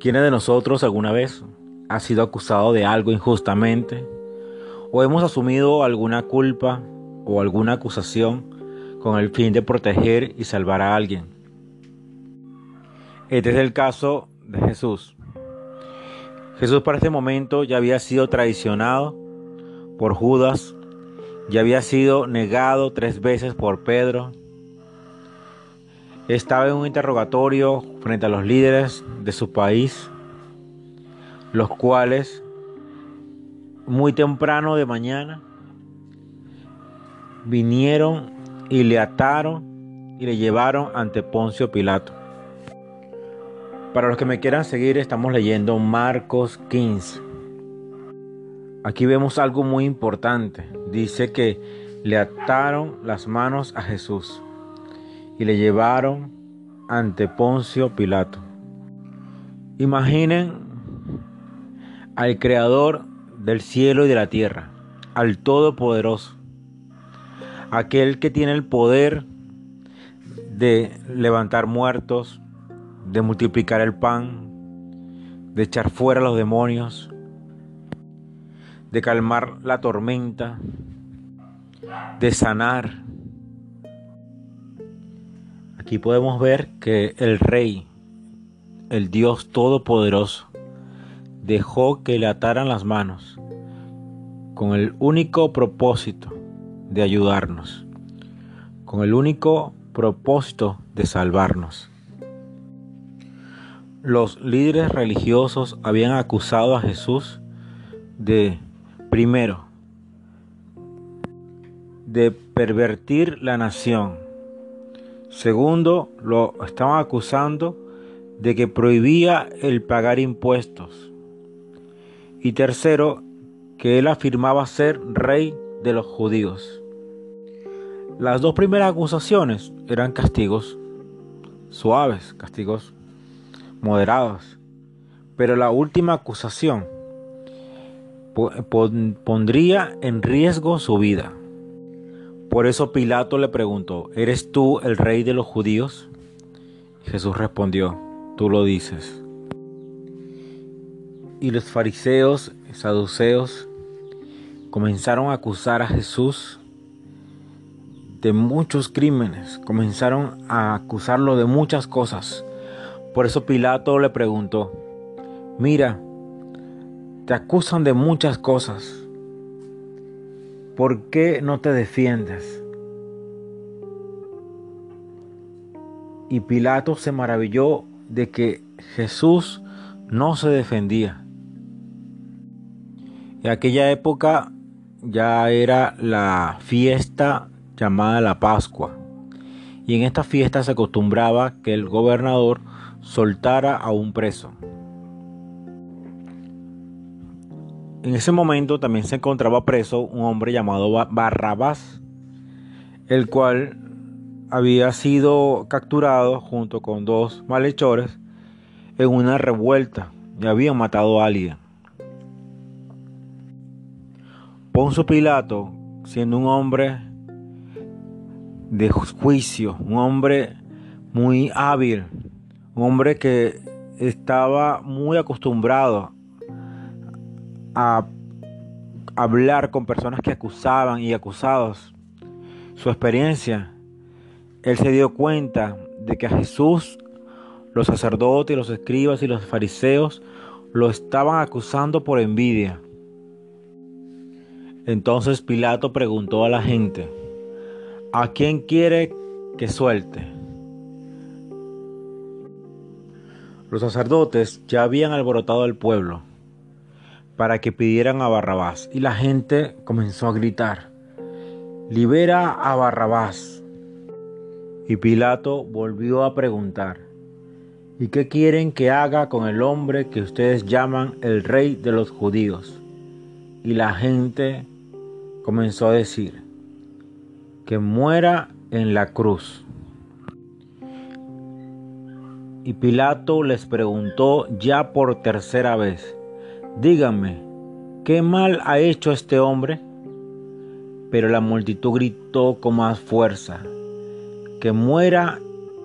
¿Quiénes de nosotros alguna vez ha sido acusado de algo injustamente? ¿O hemos asumido alguna culpa o alguna acusación con el fin de proteger y salvar a alguien? Este es el caso de Jesús. Jesús para este momento ya había sido traicionado por Judas, ya había sido negado tres veces por Pedro, estaba en un interrogatorio frente a los líderes de su país, los cuales muy temprano de mañana vinieron y le ataron y le llevaron ante Poncio Pilato. Para los que me quieran seguir, estamos leyendo Marcos 15. Aquí vemos algo muy importante. Dice que le ataron las manos a Jesús y le llevaron ante Poncio Pilato. Imaginen al creador del cielo y de la tierra, al Todopoderoso, aquel que tiene el poder de levantar muertos, de multiplicar el pan, de echar fuera los demonios, de calmar la tormenta, de sanar. Aquí podemos ver que el rey, el Dios Todopoderoso, dejó que le ataran las manos con el único propósito de ayudarnos, con el único propósito de salvarnos. Los líderes religiosos habían acusado a Jesús de, primero, de pervertir la nación. Segundo, lo estaban acusando de que prohibía el pagar impuestos. Y tercero, que él afirmaba ser rey de los judíos. Las dos primeras acusaciones eran castigos suaves, castigos moderados. Pero la última acusación pondría en riesgo su vida. Por eso Pilato le preguntó, ¿eres tú el rey de los judíos? Jesús respondió, tú lo dices. Y los fariseos, saduceos, comenzaron a acusar a Jesús de muchos crímenes, comenzaron a acusarlo de muchas cosas. Por eso Pilato le preguntó, mira, te acusan de muchas cosas, ¿por qué no te defiendes? Y Pilato se maravilló de que Jesús no se defendía. En aquella época ya era la fiesta llamada la Pascua. Y en esta fiesta se acostumbraba que el gobernador soltara a un preso. En ese momento también se encontraba preso un hombre llamado Barrabás, el cual había sido capturado junto con dos malhechores en una revuelta y habían matado a alguien. Ponzo Pilato, siendo un hombre de juicio, un hombre muy hábil, un hombre que estaba muy acostumbrado a hablar con personas que acusaban y acusados. Su experiencia, él se dio cuenta de que a Jesús los sacerdotes, los escribas y los fariseos lo estaban acusando por envidia. Entonces Pilato preguntó a la gente, ¿a quién quiere que suelte? Los sacerdotes ya habían alborotado al pueblo para que pidieran a Barrabás y la gente comenzó a gritar, libera a Barrabás. Y Pilato volvió a preguntar, ¿y qué quieren que haga con el hombre que ustedes llaman el rey de los judíos? Y la gente comenzó a decir, que muera en la cruz. Y Pilato les preguntó ya por tercera vez, díganme, ¿qué mal ha hecho este hombre? Pero la multitud gritó con más fuerza, que muera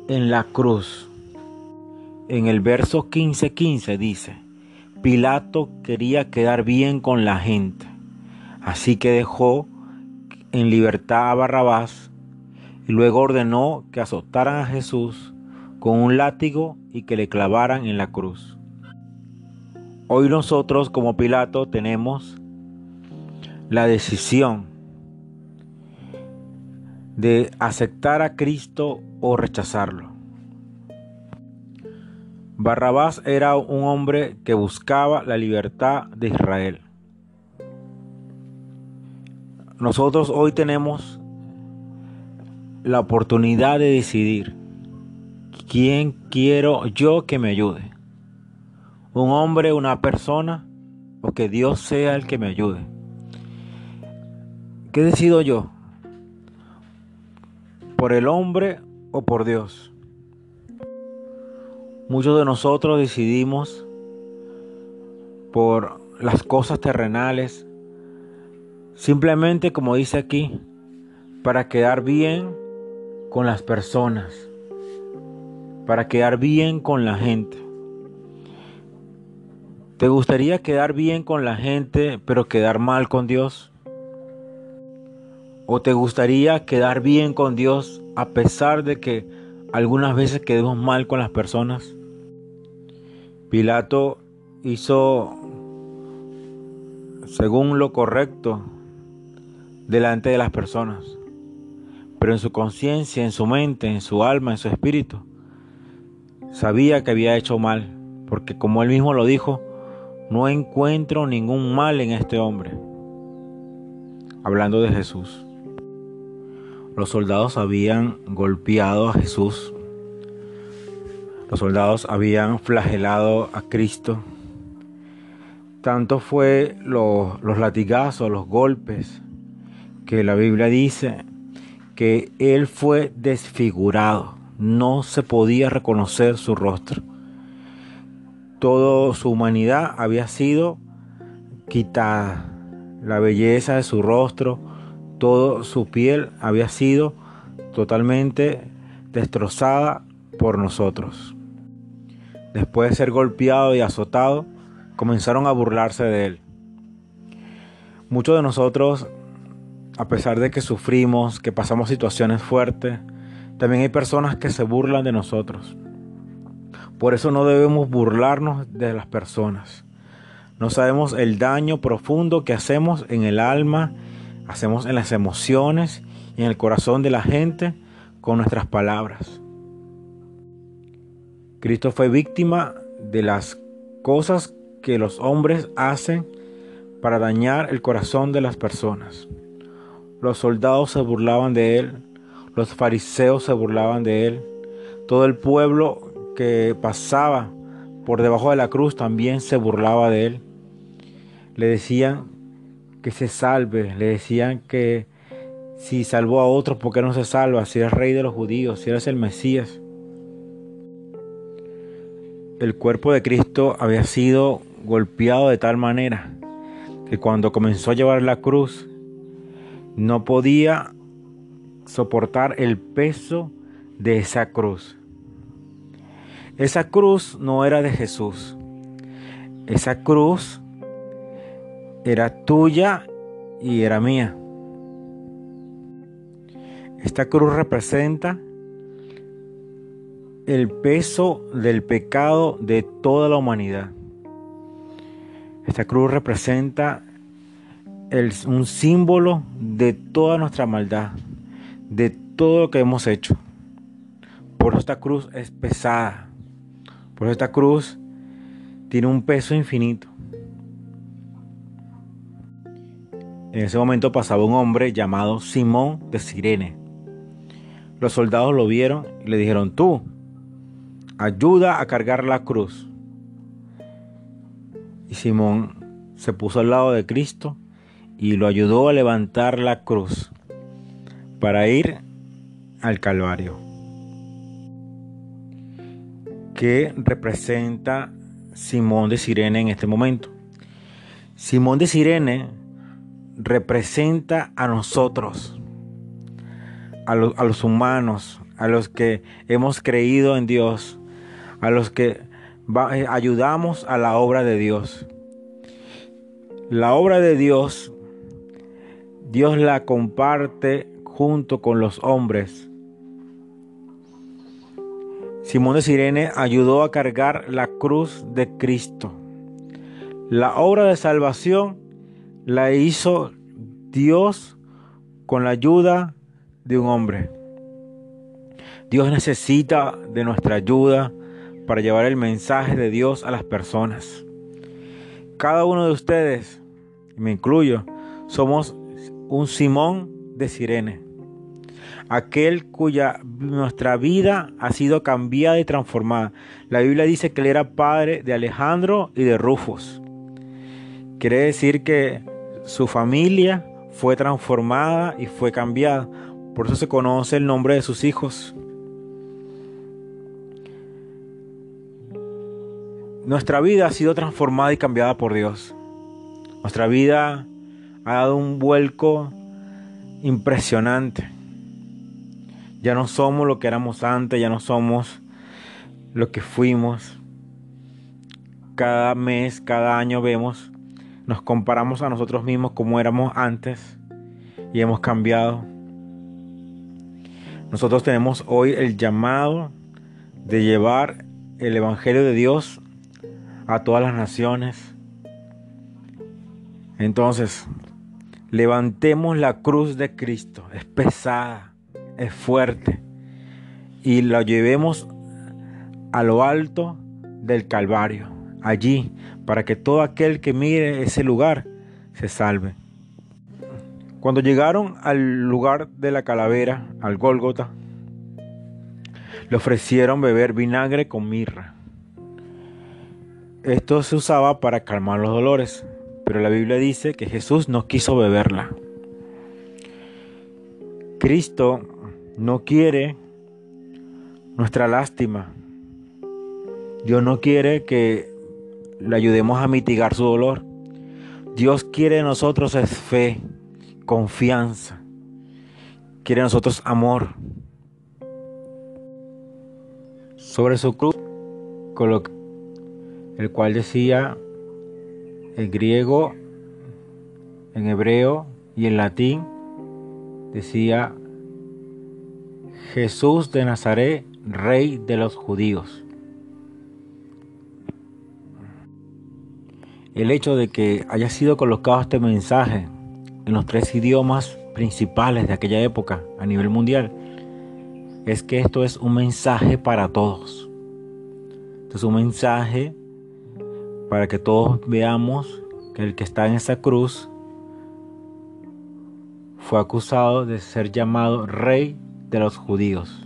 en la cruz. en el verso 15:15 dice, Pilato quería quedar bien con la gente, así que dejó en libertad a Barrabás y luego ordenó que azotaran a Jesús con un látigo y que le clavaran en la cruz. Hoy nosotros como Pilato tenemos la decisión de aceptar a Cristo o rechazarlo. Barrabás era un hombre que buscaba la libertad de Israel. Nosotros hoy tenemos la oportunidad de decidir quién quiero yo que me ayude. Un hombre, una persona o que Dios sea el que me ayude. ¿Qué decido yo? ¿Por el hombre o por Dios? Muchos de nosotros decidimos por las cosas terrenales, simplemente como dice aquí, para quedar bien con las personas, para quedar bien con la gente. ¿Te gustaría quedar bien con la gente pero quedar mal con Dios? ¿O te gustaría quedar bien con Dios a pesar de que algunas veces quedemos mal con las personas? Pilato hizo según lo correcto delante de las personas, pero en su conciencia, en su mente, en su alma, en su espíritu, sabía que había hecho mal, porque como él mismo lo dijo, no encuentro ningún mal en este hombre. Hablando de Jesús. Los soldados habían golpeado a Jesús los soldados habían flagelado a Cristo. Tanto fue los latigazos, los golpes, que la Biblia dice que él fue desfigurado. No se podía reconocer su rostro. Toda su humanidad había sido quitada. La belleza de su rostro, toda su piel había sido totalmente destrozada por nosotros después de ser golpeado y azotado, comenzaron a burlarse de él. Muchos de nosotros, a pesar de que sufrimos, que pasamos situaciones fuertes, también hay personas que se burlan de nosotros. Por eso no debemos burlarnos de las personas. No sabemos el daño profundo que hacemos en el alma, hacemos en las emociones y en el corazón de la gente con nuestras palabras. Cristo fue víctima de las cosas que los hombres hacen para dañar el corazón de las personas. Los soldados se burlaban de él, los fariseos se burlaban de él, todo el pueblo que pasaba por debajo de la cruz también se burlaba de él. Le decían que se salve, le decían que si salvó a otros, ¿por qué no se salva? Si eres rey de los judíos, si eres el Mesías el cuerpo de Cristo había sido golpeado de tal manera que cuando comenzó a llevar la cruz no podía soportar el peso de esa cruz. Esa cruz no era de Jesús. Esa cruz era tuya y era mía. Esta cruz representa el peso del pecado de toda la humanidad. Esta cruz representa un símbolo de toda nuestra maldad, de todo lo que hemos hecho. Por esta cruz es pesada. Por eso esta cruz tiene un peso infinito. En ese momento pasaba un hombre llamado Simón de Sirene. Los soldados lo vieron y le dijeron, tú, ayuda a cargar la cruz. Y Simón se puso al lado de Cristo y lo ayudó a levantar la cruz para ir al Calvario. ¿Qué representa Simón de Sirene en este momento? Simón de Sirene representa a nosotros, a, a los humanos, a los que hemos creído en Dios, a los que eh, ayudamos a la obra de Dios. La obra de Dios, Dios la comparte junto con los hombres. Simón de Sirene ayudó a cargar la cruz de Cristo. La obra de salvación la hizo Dios con la ayuda de un hombre. Dios necesita de nuestra ayuda para llevar el mensaje de Dios a las personas. Cada uno de ustedes, me incluyo, somos un Simón de Sirene, aquel cuya nuestra vida ha sido cambiada y transformada. La Biblia dice que él era padre de Alejandro y de Rufus. Quiere decir que su familia fue transformada y fue cambiada. Por eso se conoce el nombre de sus hijos. Nuestra vida ha sido transformada y cambiada por Dios. Nuestra vida ha dado un vuelco impresionante. Ya no somos lo que éramos antes, ya no somos lo que fuimos. Cada mes, cada año vemos, nos comparamos a nosotros mismos como éramos antes y hemos cambiado. Nosotros tenemos hoy el llamado de llevar el Evangelio de Dios a todas las naciones. Entonces, levantemos la cruz de Cristo. Es pesada, es fuerte. Y la llevemos a lo alto del Calvario, allí, para que todo aquel que mire ese lugar se salve. Cuando llegaron al lugar de la calavera, al Gólgota, le ofrecieron beber vinagre con mirra. Esto se usaba para calmar los dolores, pero la Biblia dice que Jesús no quiso beberla. Cristo no quiere nuestra lástima. Dios no quiere que le ayudemos a mitigar su dolor. Dios quiere de nosotros es fe, confianza. Quiere de nosotros amor. Sobre su cruz el cual decía en griego, en hebreo y en latín, decía Jesús de Nazaret, rey de los judíos. El hecho de que haya sido colocado este mensaje en los tres idiomas principales de aquella época a nivel mundial es que esto es un mensaje para todos. Esto es un mensaje para que todos veamos que el que está en esa cruz fue acusado de ser llamado rey de los judíos.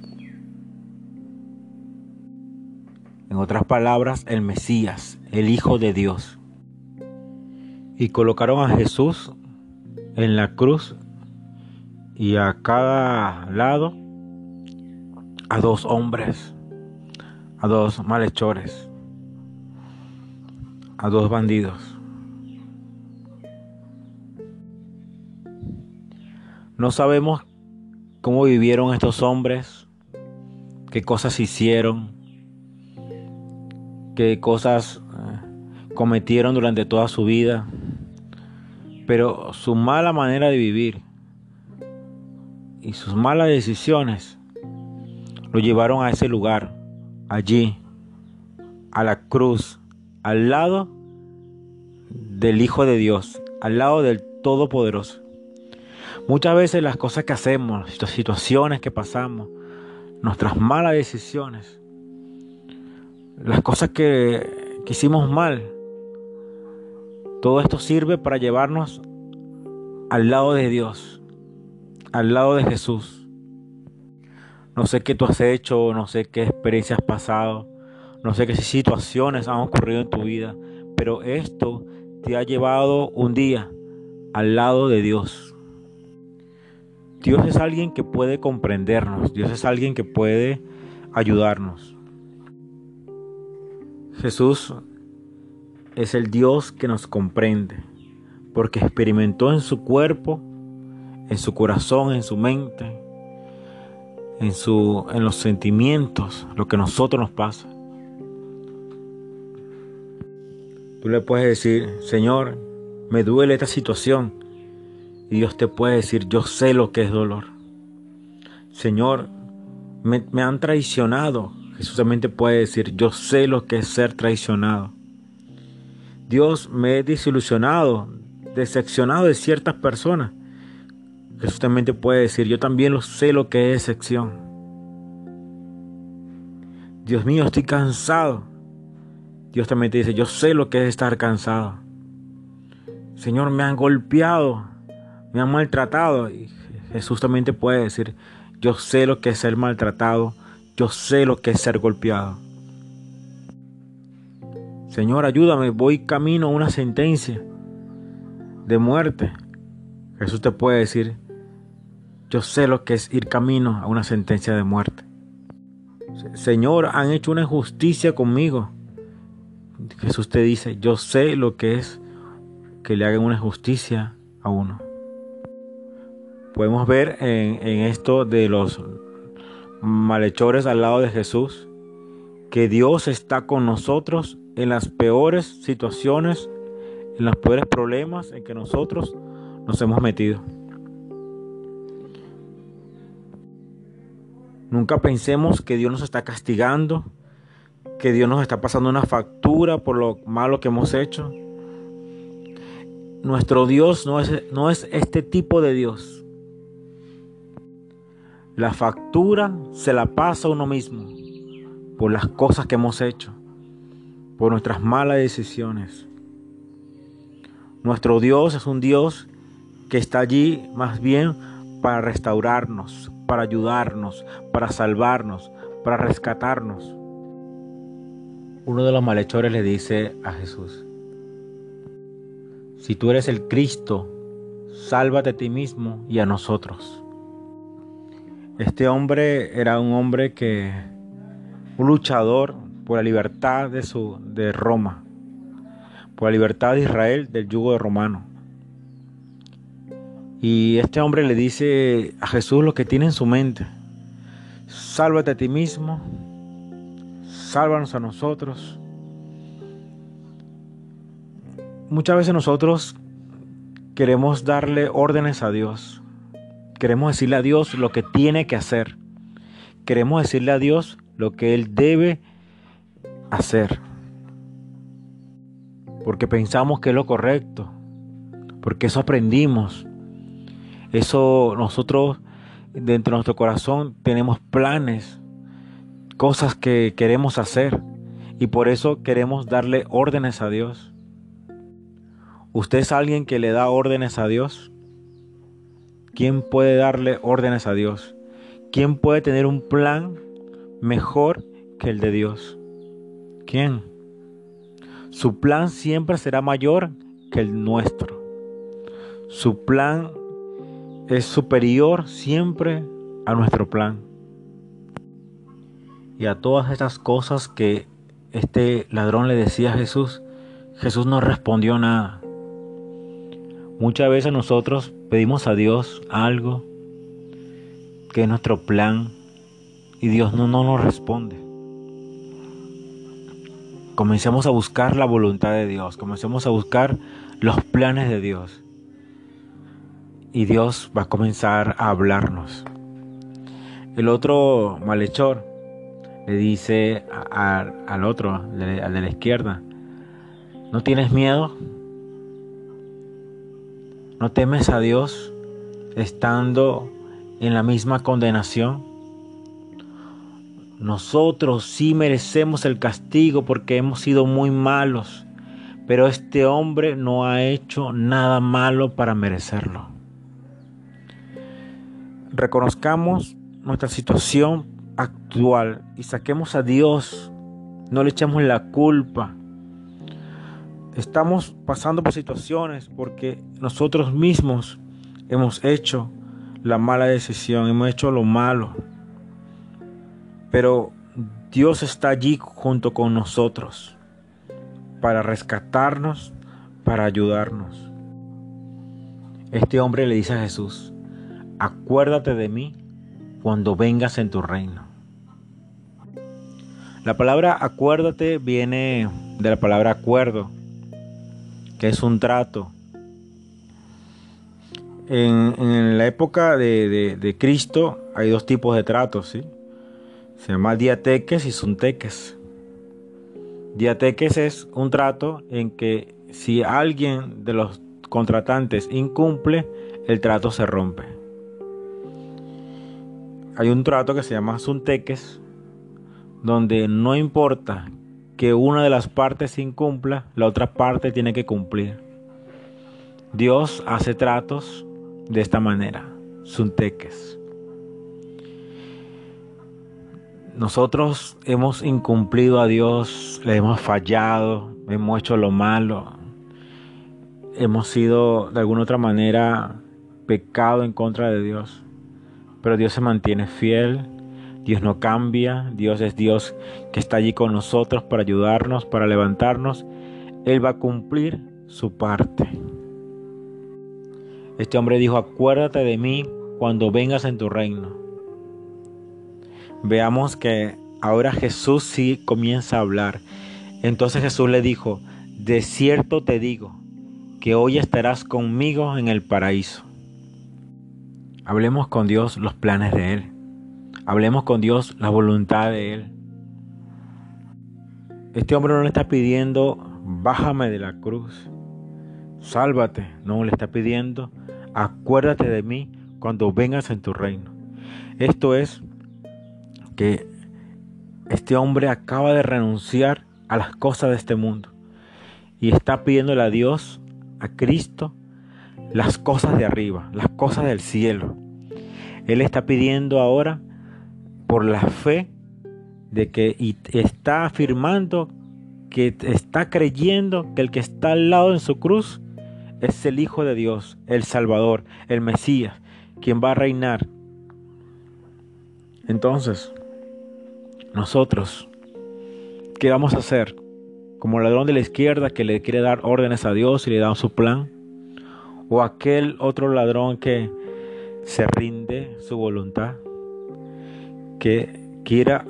En otras palabras, el Mesías, el Hijo de Dios. Y colocaron a Jesús en la cruz y a cada lado a dos hombres, a dos malhechores a dos bandidos. No sabemos cómo vivieron estos hombres, qué cosas hicieron, qué cosas eh, cometieron durante toda su vida, pero su mala manera de vivir y sus malas decisiones lo llevaron a ese lugar, allí, a la cruz al lado del Hijo de Dios, al lado del Todopoderoso. Muchas veces las cosas que hacemos, las situaciones que pasamos, nuestras malas decisiones, las cosas que, hicimos mal, todo esto sirve para llevarnos al lado de Dios, al lado de Jesús. No sé qué tú has hecho, no sé qué experiencias has pasado, no sé qué situaciones han ocurrido en tu vida, pero esto te ha llevado un día al lado de Dios. Dios es alguien que puede comprendernos, Dios es alguien que puede ayudarnos. Jesús es el Dios que nos comprende, porque experimentó en su cuerpo, en su corazón, en su mente, en, su, en los sentimientos, lo que a nosotros nos pasa. Tú le puedes decir, Señor, me duele esta situación. Y Dios te puede decir, yo sé lo que es dolor. Señor, me, han traicionado. Jesús también te puede decir, yo sé lo que es ser traicionado. Dios me he desilusionado, decepcionado de ciertas personas. Jesús también te puede decir, yo también lo sé lo que es decepción. Dios mío, estoy cansado. Dios también te dice, yo sé lo que es estar cansado. Señor, me han golpeado, me han maltratado. Y Jesús también te puede decir, yo sé lo que es ser maltratado, yo sé lo que es ser golpeado. Señor, ayúdame, voy camino a una sentencia de muerte. Jesús te puede decir, yo sé lo que es ir camino a una sentencia de muerte. Señor, han hecho una injusticia conmigo. Jesús te dice, yo sé lo que es que le hagan una injusticia a uno. Podemos ver en, esto de los malhechores al lado de Jesús que Dios está con nosotros en las peores situaciones, en los peores problemas en que nosotros nos hemos metido. Nunca pensemos que Dios nos está castigando, que Dios nos está pasando una factura por lo malo que hemos hecho. Nuestro Dios no es, no es este tipo de Dios. La factura se la pasa uno mismo por las cosas que hemos hecho por nuestras malas decisiones. Nuestro Dios es un Dios que está allí más bien para restaurarnos, para ayudarnos, para salvarnos, para rescatarnos. Uno de los malhechores le dice a Jesús, si tú eres el Cristo, sálvate a ti mismo y a nosotros. Este hombre era un hombre que, un luchador, por la libertad de, su, de Roma, por la libertad de Israel del yugo de romano. Y este hombre le dice a Jesús lo que tiene en su mente. Sálvate a ti mismo, sálvanos a nosotros. Muchas veces nosotros queremos darle órdenes a Dios. Queremos decirle a Dios lo que tiene que hacer. Queremos decirle a Dios lo que Él debe hacer. Porque pensamos que es lo correcto. Porque eso aprendimos. Eso nosotros dentro de nuestro corazón tenemos planes, cosas que queremos hacer. Y por eso queremos darle órdenes a Dios. ¿Usted es alguien que le da órdenes a Dios? ¿Quién puede darle órdenes a Dios? ¿Quién puede tener un plan mejor que el de Dios? ¿Quién? Su plan siempre será mayor que el nuestro. Su plan es superior siempre a nuestro plan. Y a todas estas cosas que este ladrón le decía a Jesús, Jesús no respondió nada. Muchas veces nosotros pedimos a Dios algo que es nuestro plan y Dios no, no nos responde. Comencemos a buscar la voluntad de Dios, comencemos a buscar los planes de Dios. Y Dios va a comenzar a hablarnos. El otro malhechor le dice al otro, al de la izquierda, ¿no tienes miedo? ¿No temes a Dios estando en la misma condenación? Nosotros sí merecemos el castigo porque hemos sido muy malos, pero este hombre no ha hecho nada malo para merecerlo. Reconozcamos nuestra situación actual y saquemos a Dios, no le echemos la culpa. Estamos pasando por situaciones porque nosotros mismos hemos hecho la mala decisión, hemos hecho lo malo. Pero Dios está allí junto con nosotros para rescatarnos, para ayudarnos. Este hombre le dice a Jesús, acuérdate de mí cuando vengas en tu reino. La palabra acuérdate viene de la palabra acuerdo que es un trato. En, la época de, Cristo hay dos tipos de tratos, ¿sí? Se llama diateques y sunteques. Diateques es un trato en que si alguien de los contratantes incumple, el trato se rompe. Hay un trato que se llama sunteques, donde no importa que una de las partes incumpla, la otra parte tiene que cumplir. Dios hace tratos de esta manera, sunteques. Nosotros hemos incumplido a Dios, le hemos fallado, hemos hecho lo malo, hemos sido de alguna otra manera pecado en contra de Dios. Pero Dios se mantiene fiel, Dios no cambia, Dios es Dios que está allí con nosotros para ayudarnos, para levantarnos. Él va a cumplir su parte. Este hombre dijo, acuérdate de mí cuando vengas en tu reino. Veamos que ahora Jesús sí comienza a hablar. Entonces Jesús le dijo, de cierto te digo, que hoy estarás conmigo en el paraíso. Hablemos con Dios los planes de Él. Hablemos con Dios la voluntad de Él. Este hombre no le está pidiendo, bájame de la cruz, sálvate. No, le está pidiendo, acuérdate de mí cuando vengas en tu reino. Esto es que este hombre acaba de renunciar a las cosas de este mundo y está pidiéndole a Dios, a Cristo, las cosas de arriba, las cosas del cielo. Él está pidiendo ahora por la fe de que y está afirmando que está creyendo que el que está al lado en su cruz es el Hijo de Dios, el Salvador, el Mesías, quien va a reinar. Entonces, nosotros, ¿qué vamos a hacer? Como ladrón de la izquierda que le quiere dar órdenes a Dios y le da su plan. O aquel otro ladrón que se rinde su voluntad. Que quiera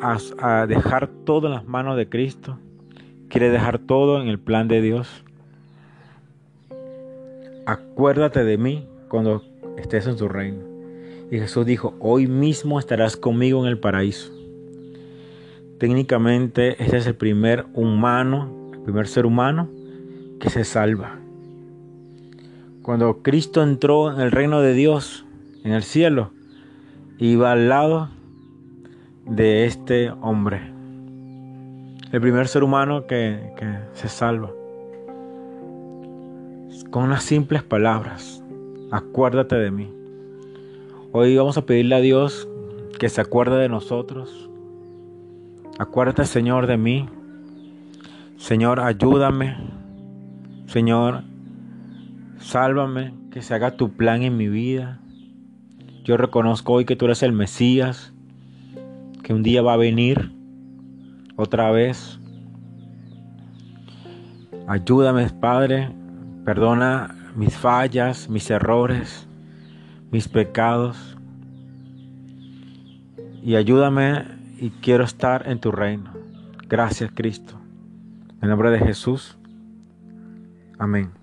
dejar todo en las manos de Cristo. Quiere dejar todo en el plan de Dios acuérdate de mí cuando estés en tu reino. Y Jesús dijo, hoy mismo estarás conmigo en el paraíso. Técnicamente este es el primer humano, el primer ser humano que se salva. Cuando Cristo entró en el reino de Dios, en el cielo, iba al lado de este hombre. El primer ser humano que, que se salva con unas simples palabras. Acuérdate de mí. Hoy vamos a pedirle a Dios que se acuerde de nosotros. Acuérdate, Señor, de mí. Señor, ayúdame. Señor, sálvame, que se haga tu plan en mi vida. Yo reconozco hoy que tú eres el Mesías, que un día va a venir otra vez. Ayúdame, Padre, Perdona mis fallas, mis errores, mis pecados. Y ayúdame y quiero estar en tu reino. Gracias Cristo. En nombre de Jesús. Amén.